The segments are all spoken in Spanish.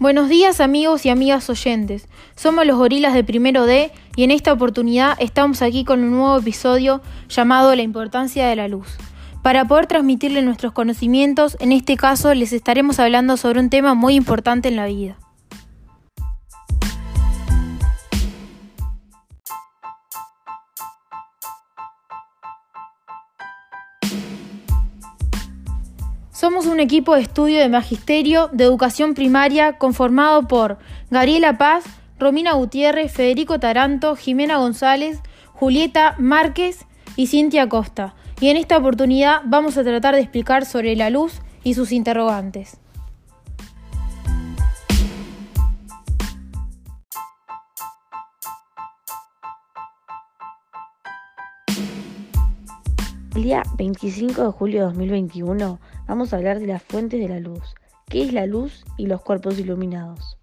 Buenos días amigos y amigas oyentes. Somos los gorilas de primero D y en esta oportunidad estamos aquí con un nuevo episodio llamado La importancia de la luz. Para poder transmitirle nuestros conocimientos, en este caso les estaremos hablando sobre un tema muy importante en la vida. Somos un equipo de estudio de magisterio de educación primaria conformado por Gabriela Paz, Romina Gutiérrez, Federico Taranto, Jimena González, Julieta Márquez y Cintia Costa. Y en esta oportunidad vamos a tratar de explicar sobre la luz y sus interrogantes. El día 25 de julio de 2021 vamos a hablar de las fuentes de la luz, qué es la luz y los cuerpos iluminados.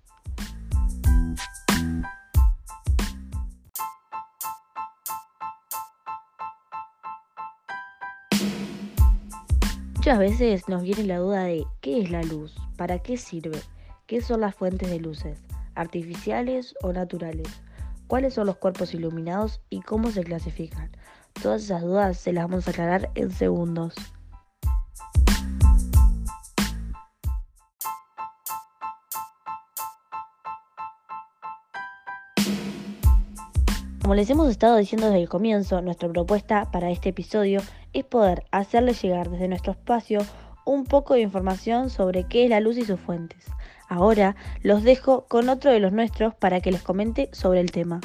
Muchas veces nos viene la duda de qué es la luz, para qué sirve, qué son las fuentes de luces, artificiales o naturales, cuáles son los cuerpos iluminados y cómo se clasifican. Todas esas dudas se las vamos a aclarar en segundos. Como les hemos estado diciendo desde el comienzo, nuestra propuesta para este episodio es poder hacerles llegar desde nuestro espacio un poco de información sobre qué es la luz y sus fuentes. Ahora los dejo con otro de los nuestros para que les comente sobre el tema.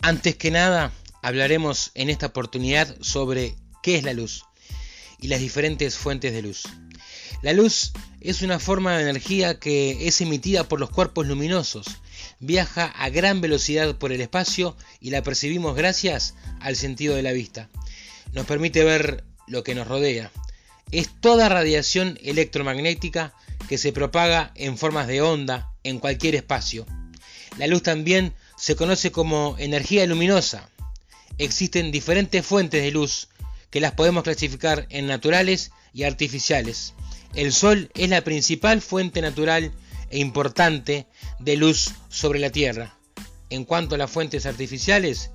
Antes que nada, hablaremos en esta oportunidad sobre qué es la luz y las diferentes fuentes de luz. La luz es una forma de energía que es emitida por los cuerpos luminosos, viaja a gran velocidad por el espacio y la percibimos gracias al sentido de la vista. Nos permite ver lo que nos rodea. Es toda radiación electromagnética que se propaga en formas de onda en cualquier espacio. La luz también se conoce como energía luminosa. Existen diferentes fuentes de luz que las podemos clasificar en naturales y artificiales. El Sol es la principal fuente natural e importante de luz sobre la Tierra. En cuanto a las fuentes artificiales,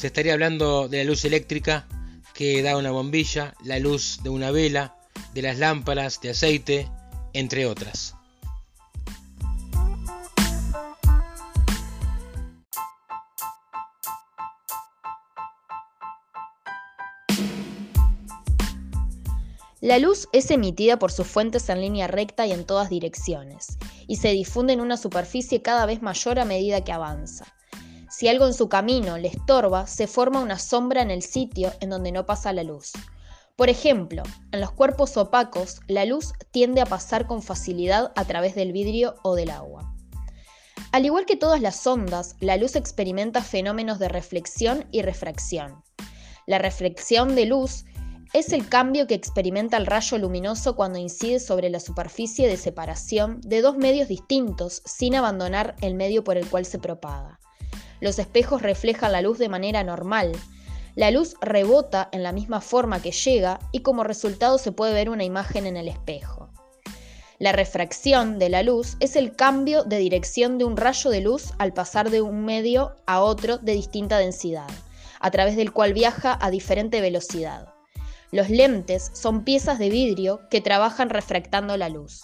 se estaría hablando de la luz eléctrica que da una bombilla, la luz de una vela, de las lámparas de aceite, entre otras. La luz es emitida por sus fuentes en línea recta y en todas direcciones, y se difunde en una superficie cada vez mayor a medida que avanza. Si algo en su camino le estorba, se forma una sombra en el sitio en donde no pasa la luz. Por ejemplo, en los cuerpos opacos, la luz tiende a pasar con facilidad a través del vidrio o del agua. Al igual que todas las ondas, la luz experimenta fenómenos de reflexión y refracción. La reflexión de luz es el cambio que experimenta el rayo luminoso cuando incide sobre la superficie de separación de dos medios distintos sin abandonar el medio por el cual se propaga. Los espejos reflejan la luz de manera normal. La luz rebota en la misma forma que llega y como resultado se puede ver una imagen en el espejo. La refracción de la luz es el cambio de dirección de un rayo de luz al pasar de un medio a otro de distinta densidad, a través del cual viaja a diferente velocidad. Los lentes son piezas de vidrio que trabajan refractando la luz.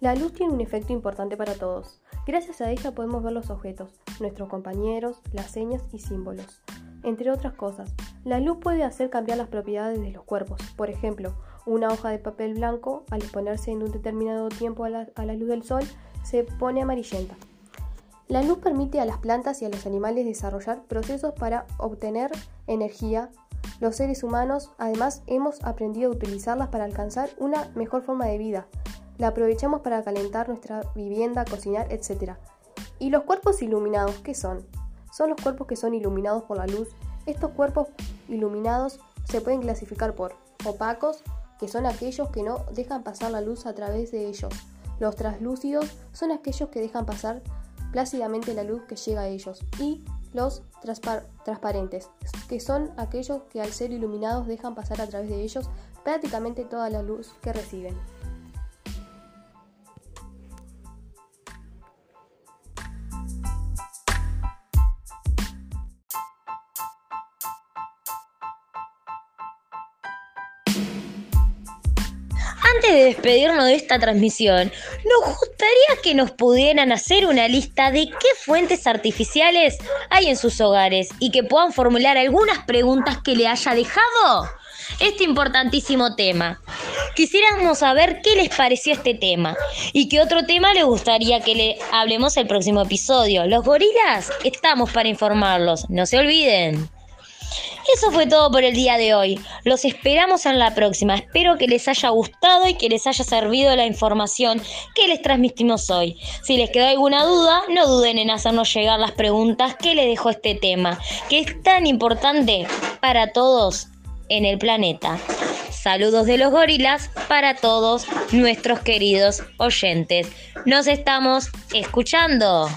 La luz tiene un efecto importante para todos. Gracias a ella podemos ver los objetos, nuestros compañeros, las señas y símbolos. Entre otras cosas, la luz puede hacer cambiar las propiedades de los cuerpos. Por ejemplo, una hoja de papel blanco, al exponerse en un determinado tiempo a la, luz del sol, se pone amarillenta. La luz permite a las plantas y a los animales desarrollar procesos para obtener energía. Los seres humanos además hemos aprendido a utilizarlas para alcanzar una mejor forma de vida. La aprovechamos para calentar nuestra vivienda, cocinar, etc. ¿Y los cuerpos iluminados qué son? Son los cuerpos que son iluminados por la luz. Estos cuerpos iluminados se pueden clasificar por opacos, que son aquellos que no dejan pasar la luz a través de ellos. Los translúcidos son aquellos que dejan pasar plácidamente la luz que llega a ellos. Y los transparentes, que son aquellos que al ser iluminados dejan pasar a través de ellos prácticamente toda la luz que reciben. Antes de despedirnos de esta transmisión, nos gustaría que nos pudieran hacer una lista de qué fuentes artificiales hay en sus hogares y que puedan formular algunas preguntas que le haya dejado este importantísimo tema. Quisiéramos saber qué les pareció este tema y qué otro tema les gustaría que le hablemos el próximo episodio. Los gorilas estamos para informarlos, no se olviden. Eso fue todo por el día de hoy. Los esperamos en la próxima. Espero que les haya gustado y que les haya servido la información que les transmitimos hoy. Si les quedó alguna duda, no duden en hacernos llegar las preguntas que les dejó este tema, que es tan importante para todos en el planeta. Saludos de los gorilas para todos nuestros queridos oyentes. Nos estamos escuchando.